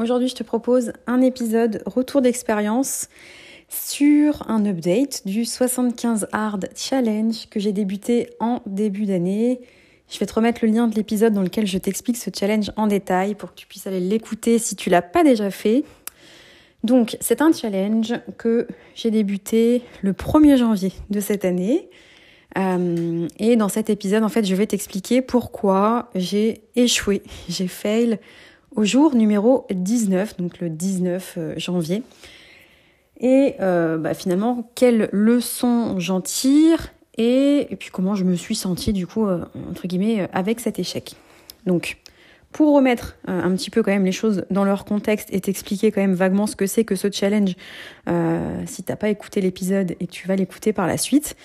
aujourd'hui je te propose un épisode retour d'expérience sur un update du 75 Hard Challenge que j'ai débuté en début d'année. Je vais te remettre le lien de l'épisode dans lequel je t'explique ce challenge en détail pour que tu puisses aller l'écouter si tu l'as pas déjà fait. Donc, c'est un challenge que j'ai débuté le 1er janvier de cette année. Euh, et dans cet épisode, en fait, je vais t'expliquer pourquoi j'ai échoué, j'ai fail au jour numéro 19, donc le 19 euh, janvier. Et euh, bah, finalement, quelle leçon j'en tire et, puis comment je me suis sentie du coup, euh, entre guillemets, avec cet échec. Donc, pour remettre un petit peu quand même les choses dans leur contexte et t'expliquer quand même vaguement ce que c'est que ce challenge, si t'as pas écouté l'épisode et que tu vas l'écouter par la suite,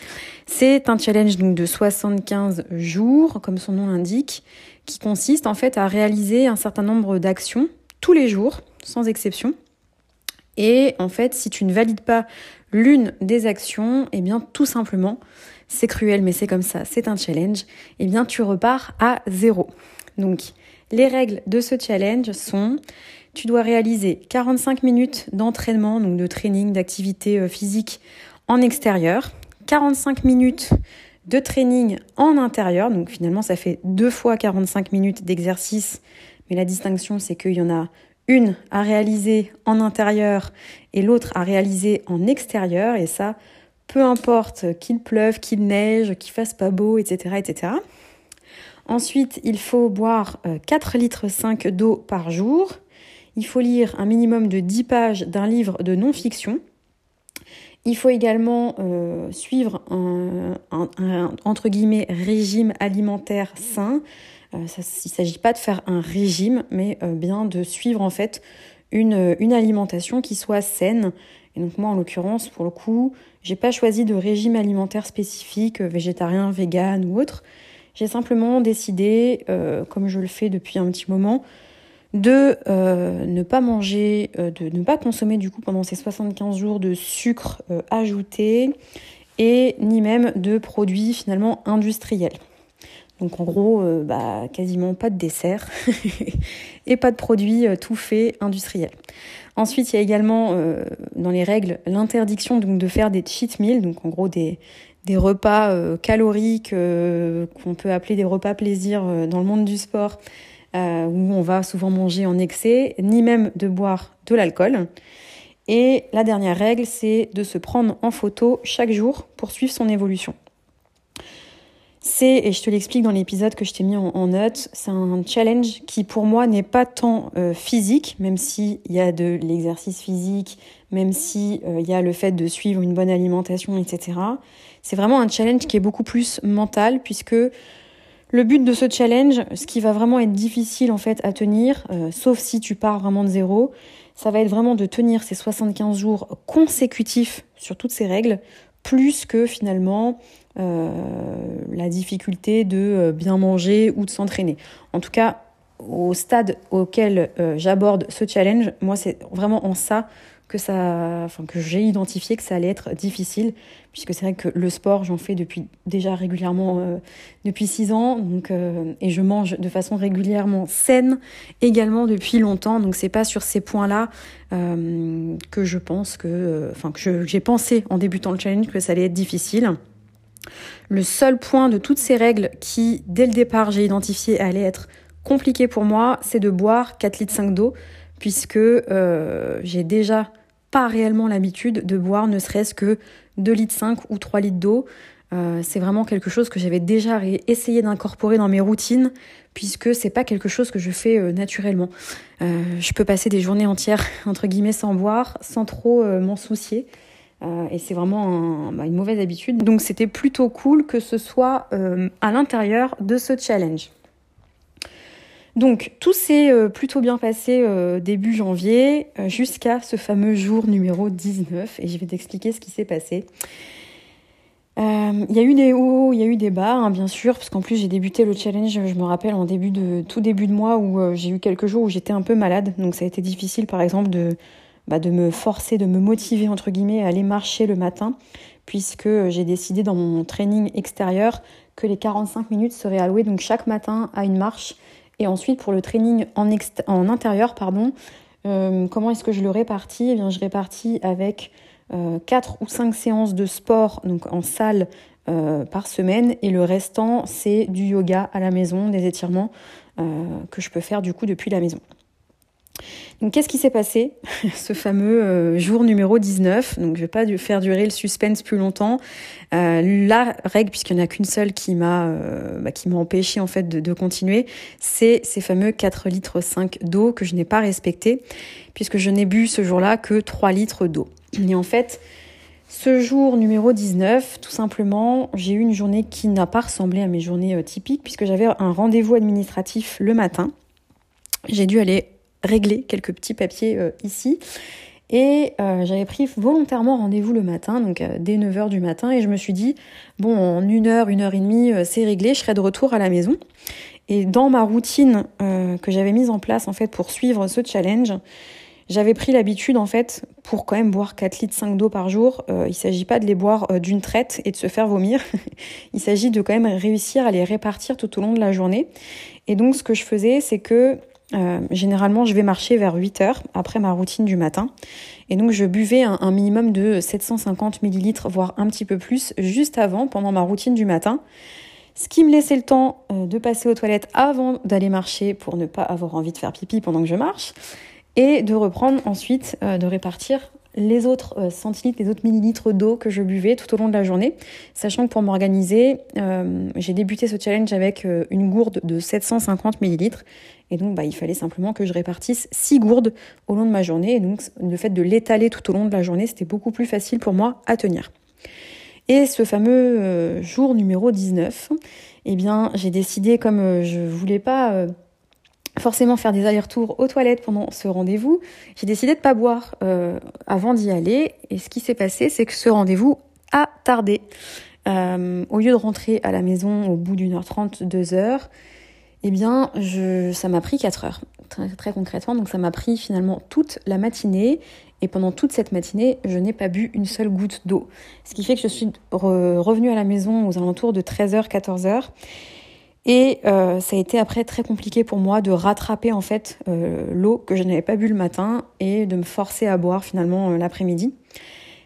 c'est un challenge donc de 75 jours, comme son nom l'indique, qui consiste en fait à réaliser un certain nombre d'actions tous les jours, sans exception. Et en fait, si tu ne valides pas l'une des actions, eh bien tout simplement, c'est cruel, mais c'est comme ça, c'est un challenge, eh bien tu repars à zéro. Donc, les règles de ce challenge sont, tu dois réaliser 45 minutes d'entraînement, donc de training, d'activité euh, physique en extérieur, 45 minutes de training en intérieur, donc finalement ça fait deux fois 45 minutes d'exercice, mais la distinction c'est qu'il y en a une à réaliser en intérieur et l'autre à réaliser en extérieur, et ça, peu importe qu'il pleuve, qu'il neige, qu'il fasse pas beau, etc., etc. Ensuite, il faut boire 4 litres 5 d'eau par jour. Il faut lire un minimum de 10 pages d'un livre de non-fiction. Il faut également euh, suivre un, régime alimentaire sain. Euh, il ne s'agit pas de faire un régime, mais euh, bien de suivre en fait une, alimentation qui soit saine. Et donc moi, en l'occurrence, pour le coup, j'ai pas choisi de régime alimentaire spécifique, végétarien, vegan ou autre. J'ai simplement décidé, comme je le fais depuis un petit moment, de euh, ne pas manger, euh, de ne pas consommer du coup pendant ces 75 jours de sucre euh, ajouté et ni même de produits finalement industriels. Donc en gros, bah, quasiment pas de dessert et pas de produits tout faits industriels. Ensuite, il y a également dans les règles l'interdiction de faire des cheat meals, donc en gros des, des repas caloriques qu'on peut appeler des repas plaisir dans le monde du sport, où on va souvent manger en excès, ni même de boire de l'alcool. Et la dernière règle, c'est de se prendre en photo chaque jour pour suivre son évolution. C'est, et je te l'explique dans l'épisode que je t'ai mis en, en note, c'est un challenge qui pour moi n'est pas tant euh, physique, même s'il y a de l'exercice physique, même s'il euh, y a le fait de suivre une bonne alimentation, etc. C'est vraiment un challenge qui est beaucoup plus mental, puisque le but de ce challenge, ce qui va vraiment être difficile en fait à tenir, euh, sauf si tu pars vraiment de zéro, ça va être vraiment de tenir ces 75 jours consécutifs sur toutes ces règles, plus que finalement euh, la difficulté de euh, bien manger ou de s'entraîner. En tout cas, au stade auquel j'aborde ce challenge, moi c'est vraiment en ça que ça, enfin que j'ai identifié que ça allait être difficile, puisque c'est vrai que le sport j'en fais depuis déjà régulièrement euh, depuis six ans, donc euh, et je mange de façon régulièrement saine également depuis longtemps, donc c'est pas sur ces points-là euh, que je pense que, enfin que j'ai pensé en débutant le challenge que ça allait être difficile. Le seul point de toutes ces règles qui, dès le départ, j'ai identifié allait être compliqué pour moi, c'est de boire 4 litres 5 d'eau, puisque euh, j'ai déjà pas réellement l'habitude de boire ne serait-ce que 2 litres 5 ou 3 litres d'eau. Euh, c'est vraiment quelque chose que j'avais déjà essayé d'incorporer dans mes routines, puisque c'est pas quelque chose que je fais euh, naturellement. Je peux passer des journées entières, entre guillemets, sans boire, sans trop m'en soucier. Et c'est vraiment bah, une mauvaise habitude. Donc c'était plutôt cool que ce soit à l'intérieur de ce challenge. Donc tout s'est euh, plutôt bien passé euh, début janvier jusqu'à ce fameux jour numéro 19 et je vais t'expliquer ce qui s'est passé. Il y a eu des hauts, il y a eu des bas, hein, bien sûr, parce qu'en plus j'ai débuté le challenge, je me rappelle en début de tout début de mois où j'ai eu quelques jours où j'étais un peu malade, donc ça a été difficile par exemple de bah, de me forcer, de me motiver entre guillemets à aller marcher le matin, puisque j'ai décidé dans mon training extérieur que les 45 minutes seraient allouées donc chaque matin à une marche et ensuite, pour le training en, en intérieur, pardon, euh, comment est-ce que je le répartis? Eh bien, je répartis avec euh, 4 ou 5 séances de sport donc en salle euh, par semaine et le restant, c'est du yoga à la maison, des étirements euh, que je peux faire du coup depuis la maison. Donc qu'est-ce qui s'est passé ce fameux euh, jour numéro 19 Donc je vais pas faire durer le suspense plus longtemps. Euh, la règle, puisqu'il n'y en a qu'une seule qui m'a euh, bah, empêché en fait de, continuer, c'est ces fameux 4 litres 5 d'eau que je n'ai pas respecté puisque je n'ai bu ce jour-là que 3 litres d'eau. Et en fait, ce jour numéro 19, tout simplement, j'ai eu une journée qui n'a pas ressemblé à mes journées typiques puisque j'avais un rendez-vous administratif le matin. J'ai dû aller régler quelques petits papiers euh, ici. Et euh, j'avais pris volontairement rendez-vous le matin, donc euh, dès 9h du matin, et je me suis dit, bon, en une heure, une heure et demie, c'est réglé, je serai de retour à la maison. Et dans ma routine que j'avais mise en place en fait pour suivre ce challenge, j'avais pris l'habitude en fait pour quand même boire 4 litres 5 d'eau par jour. il s'agit pas de les boire d'une traite et de se faire vomir. il s'agit de quand même réussir à les répartir tout au long de la journée. Et donc ce que je faisais, c'est que euh, généralement, je vais marcher vers 8 heures après ma routine du matin. Et donc, je buvais un, minimum de 750 millilitres, voire un petit peu plus, juste avant, pendant ma routine du matin. Ce qui me laissait le temps euh, de passer aux toilettes avant d'aller marcher pour ne pas avoir envie de faire pipi pendant que je marche. Et de reprendre ensuite, euh, de répartir les autres euh, centilitres, les autres millilitres d'eau que je buvais tout au long de la journée, sachant que pour m'organiser, euh, j'ai débuté ce challenge avec euh, une gourde de 750 millilitres, et donc bah, il fallait simplement que je répartisse 6 gourdes au long de ma journée, et donc le fait de l'étaler tout au long de la journée, c'était beaucoup plus facile pour moi à tenir. Et ce fameux jour numéro 19, eh bien j'ai décidé, comme je voulais pas forcément faire des allers-retours aux toilettes pendant ce rendez-vous, j'ai décidé de pas boire euh, avant d'y aller. Et ce qui s'est passé, c'est que ce rendez-vous a tardé. Euh, au lieu de rentrer à la maison au bout d'une heure trente, deux heures, eh bien, ça m'a pris quatre heures, très, très concrètement. Donc, ça m'a pris finalement toute la matinée. Et pendant toute cette matinée, je n'ai pas bu une seule goutte d'eau. Ce qui fait que je suis revenue à la maison aux alentours de 13h, 14h. Et euh, ça a été après très compliqué pour moi de rattraper en fait euh, l'eau que je n'avais pas bu le matin et de me forcer à boire finalement euh, l'après-midi.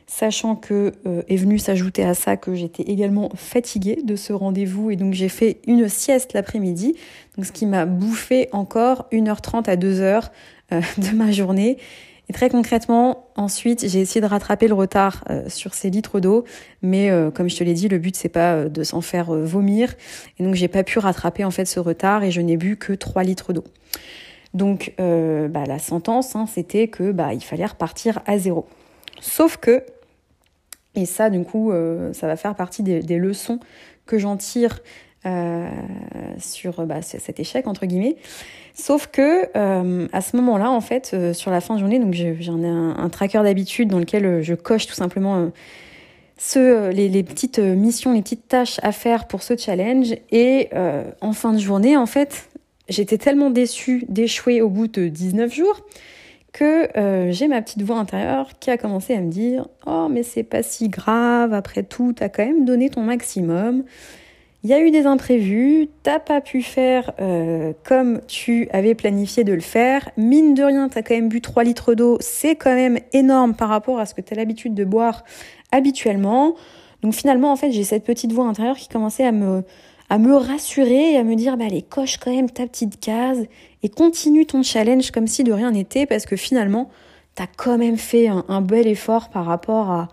Sachant que est venu s'ajouter à ça que j'étais également fatiguée de ce rendez-vous et donc j'ai fait une sieste l'après-midi, donc ce qui m'a bouffé encore 1h30 à 2h de ma journée et très concrètement, ensuite, j'ai essayé de rattraper le retard euh, sur ces litres d'eau, mais euh, comme je te l'ai dit, le but c'est pas euh, de s'en faire vomir, et donc j'ai pas pu rattraper en fait ce retard et je n'ai bu que 3 litres d'eau. Donc bah, la sentence, hein, c'était que bah, il fallait repartir à zéro. Sauf que, et ça du coup, ça va faire partie des, des leçons que j'en tire euh, sur bah, cet échec entre guillemets. Sauf que euh, à ce moment-là, en fait, euh, sur la fin de journée, donc j'en ai un, un tracker d'habitude dans lequel je coche tout simplement ce, les, les, petites missions, les petites tâches à faire pour ce challenge. Et en fin de journée, en fait, j'étais tellement déçue d'échouer au bout de 19 jours que j'ai ma petite voix intérieure qui a commencé à me dire Oh, mais c'est pas si grave, après tout, t'as quand même donné ton maximum. Il y a eu des imprévus, t'as pas pu faire euh, comme tu avais planifié de le faire. Mine de rien, t'as quand même bu 3 litres d'eau, c'est quand même énorme par rapport à ce que t'as l'habitude de boire habituellement. Donc finalement, en fait, j'ai cette petite voix intérieure qui commençait à me, à me rassurer et à me dire, bah allez, coche quand même ta petite case et continue ton challenge comme si de rien n'était parce que finalement, t'as quand même fait un, bel effort par rapport à,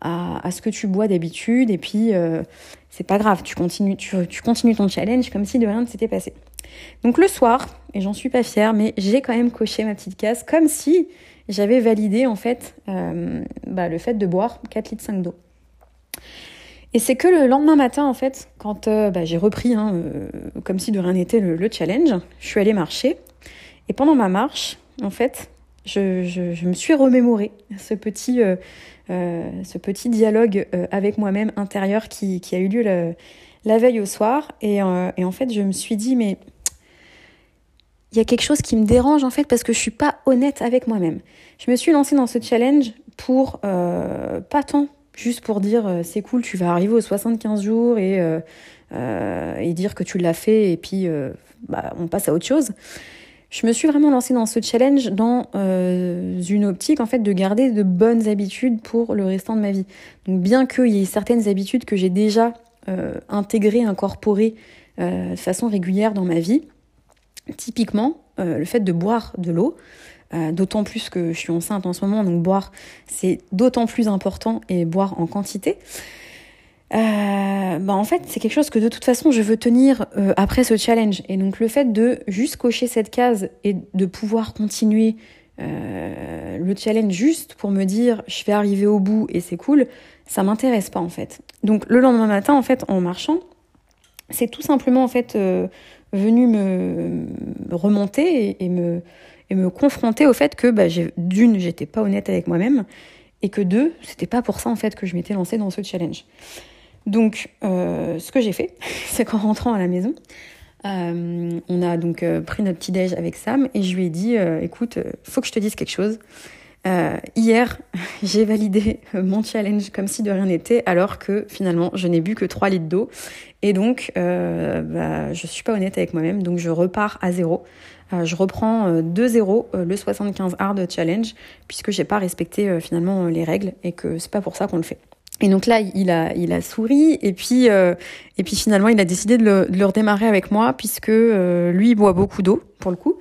à, ce que tu bois d'habitude et puis euh, c'est pas grave, tu continues, tu, continues ton challenge comme si de rien ne s'était passé. Donc le soir, et j'en suis pas fière, mais j'ai quand même coché ma petite case comme si j'avais validé en fait euh, bah, le fait de boire 4 litres 5 d'eau. Et c'est que le lendemain matin, en fait, quand euh, bah, j'ai repris, hein, comme si de rien n'était, le, challenge, je suis allée marcher. Et pendant ma marche, en fait, je, me suis remémoré ce petit, ce petit dialogue avec moi-même intérieur qui, a eu lieu la, veille au soir. Et, et, en fait, je me suis dit, mais il y a quelque chose qui me dérange, en fait, parce que je suis pas honnête avec moi-même. Je me suis lancée dans ce challenge pour, pas tant juste pour dire euh, c'est cool, tu vas arriver aux 75 jours et, euh, euh, et dire que tu l'as fait et puis bah, on passe à autre chose. Je me suis vraiment lancée dans ce challenge dans une optique en fait de garder de bonnes habitudes pour le restant de ma vie. Donc bien qu'il y ait certaines habitudes que j'ai déjà intégrées, incorporées de façon régulière dans ma vie, typiquement le fait de boire de l'eau, euh, d'autant plus que je suis enceinte en ce moment, donc boire c'est d'autant plus important et boire en quantité. Euh, bah en fait, c'est quelque chose que de toute façon je veux tenir euh, après ce challenge. Et donc le fait de juste cocher cette case et de pouvoir continuer le challenge juste pour me dire je vais arriver au bout et c'est cool, ça m'intéresse pas en fait. Donc le lendemain matin, en fait, en marchant, c'est tout simplement en fait venu me remonter et me et me confronter au fait que bah, d'une, j'étais pas honnête avec moi-même et que deux, c'était pas pour ça en fait que je m'étais lancée dans ce challenge. Donc, euh, ce que j'ai fait, c'est qu'en rentrant à la maison, euh, on a donc euh, pris notre petit déj avec Sam et je lui ai dit, écoute, faut que je te dise quelque chose. hier, j'ai validé mon challenge comme si de rien n'était, alors que finalement, je n'ai bu que 3 litres d'eau. Et donc, bah, je suis pas honnête avec moi-même, donc je repars à zéro. Je reprends 2-0 euh, euh, le 75 hard challenge puisque j'ai pas respecté finalement les règles et que c'est pas pour ça qu'on le fait. Et donc là, il a, il a souri et puis, et puis finalement, il a décidé de le, redémarrer avec moi puisque lui, il boit beaucoup d'eau pour le coup.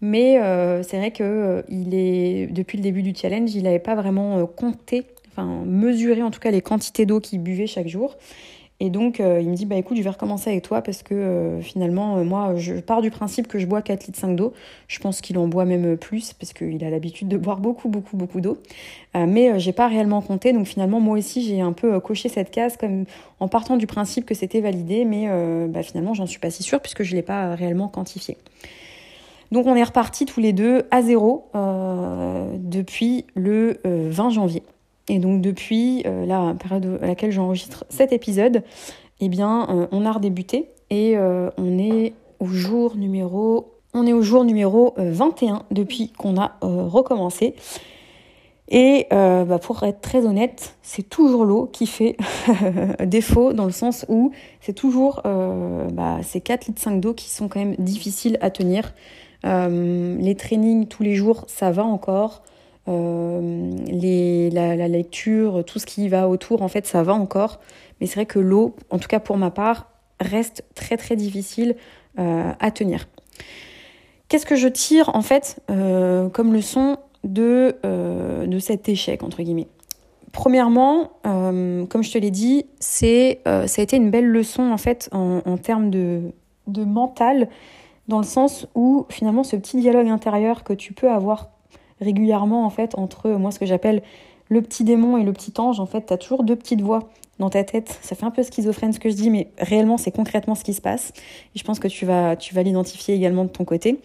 Mais c'est vrai que il est depuis le début du challenge, il n'avait pas vraiment compté, enfin mesuré en tout cas les quantités d'eau qu'il buvait chaque jour. Et donc, euh, il me dit, bah écoute, je vais recommencer avec toi parce que euh, finalement, euh, moi, je pars du principe que je bois 4 litres 5 d'eau. Je pense qu'il en boit même plus parce qu'il a l'habitude de boire beaucoup, beaucoup, beaucoup d'eau. mais j'ai pas réellement compté. Donc finalement, moi aussi, j'ai un peu coché cette case comme en partant du principe que c'était validé. Mais bah, finalement, j'en suis pas si sûre puisque je l'ai pas réellement quantifié. Donc on est repartis tous les deux à zéro depuis le 20 janvier. Et donc depuis euh, la période à laquelle j'enregistre cet épisode, eh bien, euh, on a redébuté et euh, on est au jour numéro on est au jour numéro 21 depuis qu'on a recommencé. Et bah, pour être très honnête, c'est toujours l'eau qui fait défaut dans le sens où c'est toujours bah, ces 4 litres 5 d'eau qui sont quand même difficiles à tenir. les trainings tous les jours, ça va encore. Euh, les, la, lecture, tout ce qui va autour, en fait, ça va encore. Mais c'est vrai que l'eau, en tout cas pour ma part, reste très très difficile euh, à tenir. Qu'est-ce que je tire en fait euh, comme leçon de, de cet échec entre guillemets? Premièrement, comme je te l'ai dit, c'est ça a été une belle leçon en fait en, en termes de, de mental, dans le sens où finalement ce petit dialogue intérieur que tu peux avoir régulièrement en fait entre moi ce que j'appelle le petit démon et le petit ange. En fait, tu as toujours deux petites voix dans ta tête. Ça fait un peu schizophrène ce que je dis, mais réellement, c'est concrètement ce qui se passe. Et je pense que tu vas, tu vas l'identifier également de ton côté.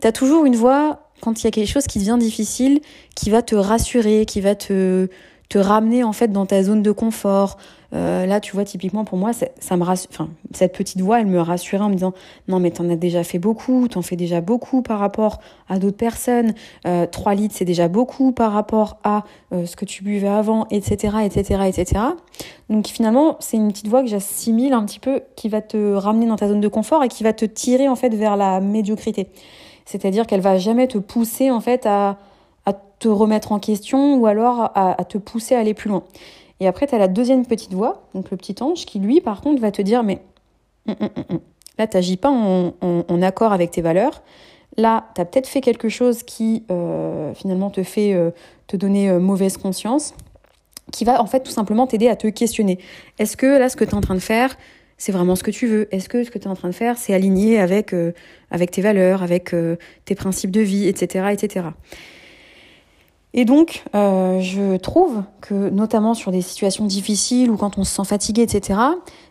Tu as toujours une voix, quand il y a quelque chose qui devient difficile, qui va te rassurer, qui va te, te ramener en fait dans ta zone de confort, euh, là, tu vois, typiquement pour moi, ça me rassure, enfin, cette petite voix, elle me rassurait en me disant non, mais t'en as déjà fait beaucoup, t'en fais déjà beaucoup par rapport à d'autres personnes. Euh, 3 litres, c'est déjà beaucoup par rapport à euh, ce que tu buvais avant, etc., etc., etc. Donc finalement, c'est une petite voix que j'assimile un petit peu, qui va te ramener dans ta zone de confort et qui va te tirer en fait vers la médiocrité. C'est-à-dire qu'elle va jamais te pousser en fait à, te remettre en question ou alors à te pousser à aller plus loin. Et après, tu as la deuxième petite voix, donc le petit ange, qui lui, par contre, va te dire, mais hum, hum, hum, là, tu pas en, accord avec tes valeurs. Là, tu as peut-être fait quelque chose qui, euh, finalement, te fait euh, te donner euh, mauvaise conscience, qui va, en fait, tout simplement t'aider à te questionner. Est-ce que là, ce que tu es en train de faire, c'est vraiment ce que tu veux? Est-ce que ce que tu es en train de faire, c'est aligné avec, avec tes valeurs, avec tes principes de vie, etc., etc. Et donc, euh, je trouve que, notamment sur des situations difficiles ou quand on se sent fatigué, etc.,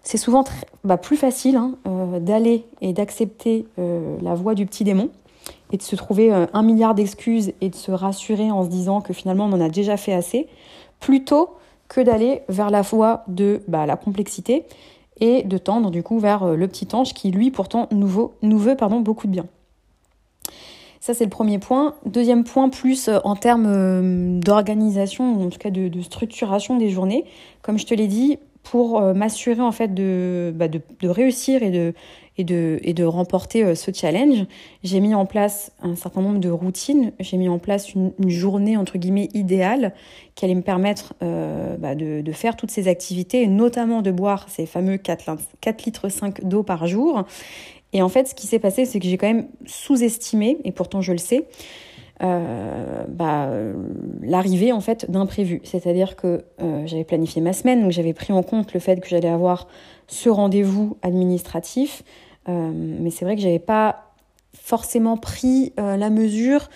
c'est souvent bah, plus facile hein, euh, d'aller et d'accepter euh, la voix du petit démon et de se trouver un milliard d'excuses et de se rassurer en se disant que finalement on en a déjà fait assez, plutôt que d'aller vers la voie de bah, la complexité et de tendre du coup vers le petit ange qui lui pourtant nous, veut pardon, beaucoup de bien. Ça, c'est le premier point. Deuxième point, plus euh, en termes euh, d'organisation, en tout cas de, structuration des journées. Comme je te l'ai dit, pour euh, m'assurer en fait bah, de, de, réussir et de, et de, et de remporter ce challenge, j'ai mis en place un certain nombre de routines. J'ai mis en place une, journée entre guillemets idéale qui allait me permettre bah, de, de, faire toutes ces activités et notamment de boire ces fameux 4, 4 litres 5 d'eau par jour et en fait, ce qui s'est passé, c'est que j'ai quand même sous-estimé, et pourtant je le sais, euh, bah, l'arrivée en fait d'imprévu. C'est-à-dire que euh, j'avais planifié ma semaine, donc j'avais pris en compte le fait que j'allais avoir ce rendez-vous administratif, euh, mais c'est vrai que j'avais pas forcément pris la mesure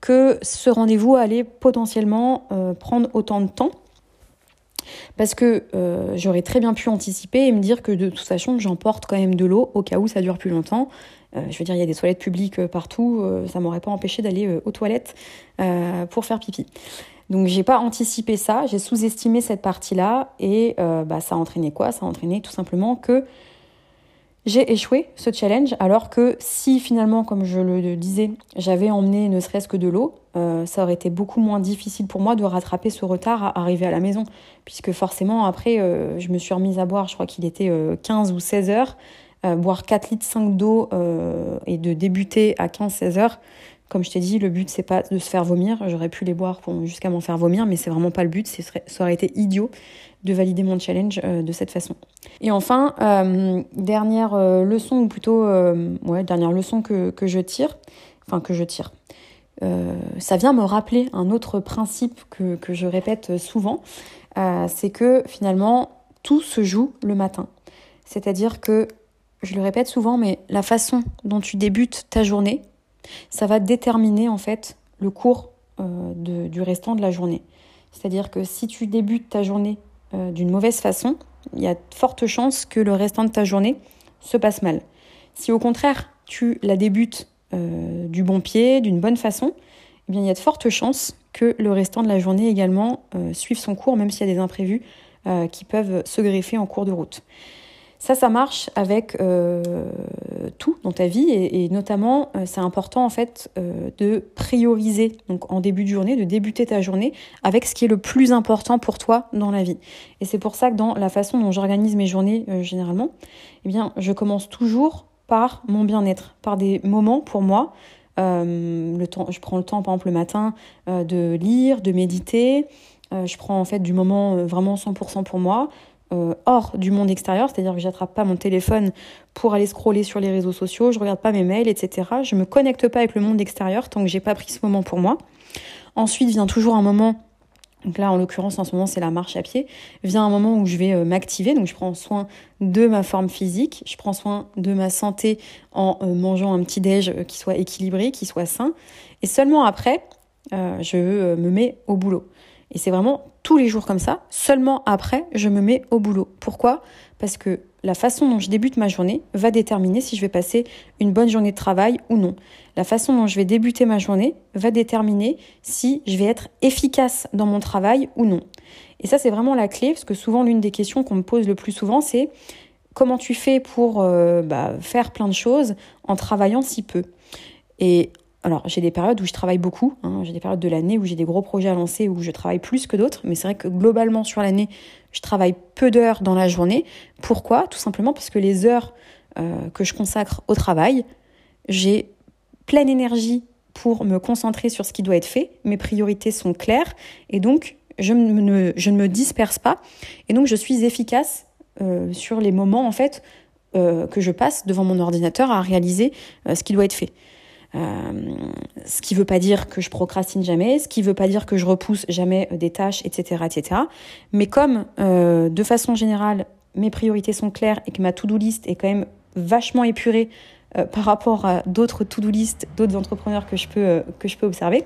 que ce rendez-vous allait potentiellement prendre autant de temps parce que euh, j'aurais très bien pu anticiper et me dire que de toute façon j'emporte quand même de l'eau au cas où ça dure plus longtemps. Euh, je veux dire, il y a des toilettes publiques euh, partout, ça m'aurait pas empêché d'aller aux toilettes pour faire pipi. Donc j'ai pas anticipé ça, j'ai sous-estimé cette partie-là et bah, ça a entraîné quoi? Ça a entraîné tout simplement que j'ai échoué ce challenge alors que si finalement, comme je le disais, j'avais emmené ne serait-ce que de l'eau, euh, ça aurait été beaucoup moins difficile pour moi de rattraper ce retard à arriver à la maison. Puisque forcément, après, euh, je me suis remise à boire, je crois qu'il était 15 euh, ou 16 heures, boire 4 litres 5 d'eau et de débuter à 15-16 heures. Comme je t'ai dit, le but, c'est pas de se faire vomir. J'aurais pu les boire jusqu'à m'en faire vomir, mais c'est vraiment pas le but. Ça aurait été idiot de valider mon challenge euh, de cette façon. Et enfin, euh, dernière euh, leçon, ou plutôt, ouais, dernière leçon que, que, je tire, enfin que je tire. ça vient me rappeler un autre principe que, que je répète souvent, c'est que finalement, tout se joue le matin. C'est-à-dire que, je le répète souvent, mais la façon dont tu débutes ta journée, ça va déterminer en fait le cours de, du restant de la journée. C'est-à-dire que si tu débutes ta journée euh, d'une mauvaise façon, il y a de fortes chances que le restant de ta journée se passe mal. Si au contraire tu la débutes euh, du bon pied, d'une bonne façon, eh il y a de fortes chances que le restant de la journée également euh, suive son cours, même s'il y a des imprévus qui peuvent se greffer en cours de route. Ça, ça marche avec euh, tout dans ta vie et, notamment, euh, c'est important en fait euh, de prioriser donc en début de journée, de débuter ta journée avec ce qui est le plus important pour toi dans la vie. Et c'est pour ça que dans la façon dont j'organise mes journées généralement, eh bien, je commence toujours par mon bien-être, par des moments pour moi. le temps, je prends le temps, par exemple, le matin, de lire, de méditer. je prends en fait du moment vraiment 100% pour moi. Euh, hors du monde extérieur, c'est-à-dire que j'attrape pas mon téléphone pour aller scroller sur les réseaux sociaux, je regarde pas mes mails, etc. Je me connecte pas avec le monde extérieur tant que j'ai pas pris ce moment pour moi. Ensuite vient toujours un moment donc là, en l'occurrence, en ce moment, c'est la marche à pied. Vient un moment où je vais euh, m'activer, donc je prends soin de ma forme physique, je prends soin de ma santé en euh, mangeant un petit déj qui soit équilibré, qui soit sain. Et seulement après, je me mets au boulot. Et c'est vraiment tous les jours comme ça. Seulement après, je me mets au boulot. Pourquoi? Parce que la façon dont je débute ma journée va déterminer si je vais passer une bonne journée de travail ou non. La façon dont je vais débuter ma journée va déterminer si je vais être efficace dans mon travail ou non. Et ça, c'est vraiment la clé, parce que souvent, l'une des questions qu'on me pose le plus souvent, c'est comment tu fais pour euh, bah, faire plein de choses en travaillant si peu? Alors, j'ai des périodes où je travaille beaucoup. Hein. J'ai des périodes de l'année où j'ai des gros projets à lancer, où je travaille plus que d'autres. Mais c'est vrai que globalement, sur l'année, je travaille peu d'heures dans la journée. Pourquoi? Tout simplement parce que les heures euh, que je consacre au travail, j'ai pleine énergie pour me concentrer sur ce qui doit être fait. Mes priorités sont claires. Et donc, je, ne, me disperse pas. Et donc, je suis efficace euh, sur les moments, en fait, euh, que je passe devant mon ordinateur à réaliser ce qui doit être fait. Euh, ce qui veut pas dire que je procrastine jamais, ce qui veut pas dire que je repousse jamais euh, des tâches, etc., etc. Mais comme euh, de façon générale mes priorités sont claires et que ma to-do list est quand même vachement épurée par rapport à d'autres to-do list, d'autres entrepreneurs que je peux que je peux observer,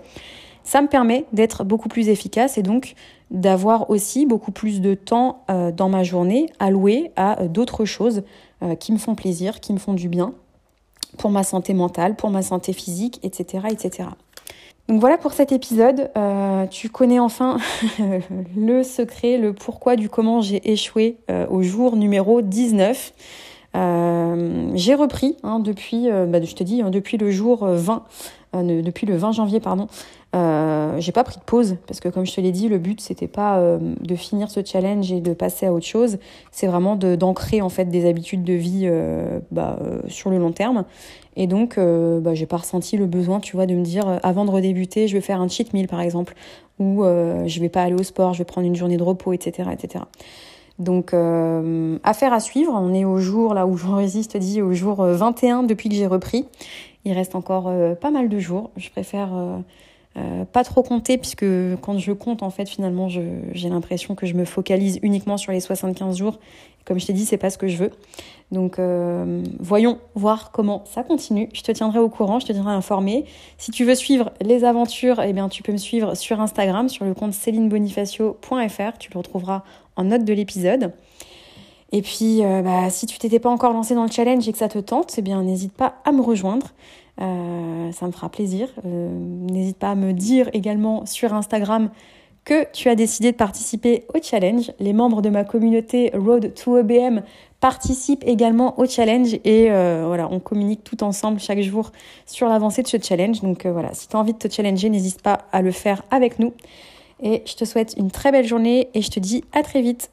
ça me permet d'être beaucoup plus efficace et donc d'avoir aussi beaucoup plus de temps euh, dans ma journée alloué à euh, d'autres choses euh, qui me font plaisir, qui me font du bien pour ma santé mentale, pour ma santé physique, etc. etc. Donc voilà pour cet épisode. tu connais enfin le secret, le pourquoi du comment j'ai échoué au jour numéro 19. j'ai repris hein, depuis, bah, je te dis, hein, depuis le jour 20 euh, depuis le 20 janvier, pardon, euh, j'ai pas pris de pause parce que comme je te l'ai dit, le but c'était pas euh, de finir ce challenge et de passer à autre chose, c'est vraiment d'ancrer en fait des habitudes de vie bah, sur le long terme. Et donc, bah, j'ai pas ressenti le besoin, tu vois, de me dire avant de redébuter, je vais faire un cheat meal par exemple, ou je vais pas aller au sport, je vais prendre une journée de repos, etc., etc. Donc, affaire à suivre. On est au jour là où je résiste, dit au jour 21 depuis que j'ai repris. Il reste encore euh, pas mal de jours. Je préfère euh, euh, pas trop compter puisque quand je compte, en fait, finalement, j'ai l'impression que je me focalise uniquement sur les 75 jours. Comme je t'ai dit, c'est pas ce que je veux. Donc, voyons voir comment ça continue. Je te tiendrai au courant, je te tiendrai informé. Si tu veux suivre les aventures, eh bien, tu peux me suivre sur Instagram, sur le compte célinebonifacio.fr. Tu le retrouveras en note de l'épisode. Et puis, euh, bah, si tu t'étais pas encore lancé dans le challenge et que ça te tente, eh bien, n'hésite pas à me rejoindre. Euh, ça me fera plaisir. Euh, n'hésite pas à me dire également sur Instagram que tu as décidé de participer au challenge. Les membres de ma communauté Road to EBM participent également au challenge et voilà, on communique tout ensemble chaque jour sur l'avancée de ce challenge. Donc voilà, si tu as envie de te challenger, n'hésite pas à le faire avec nous. Et je te souhaite une très belle journée et je te dis à très vite.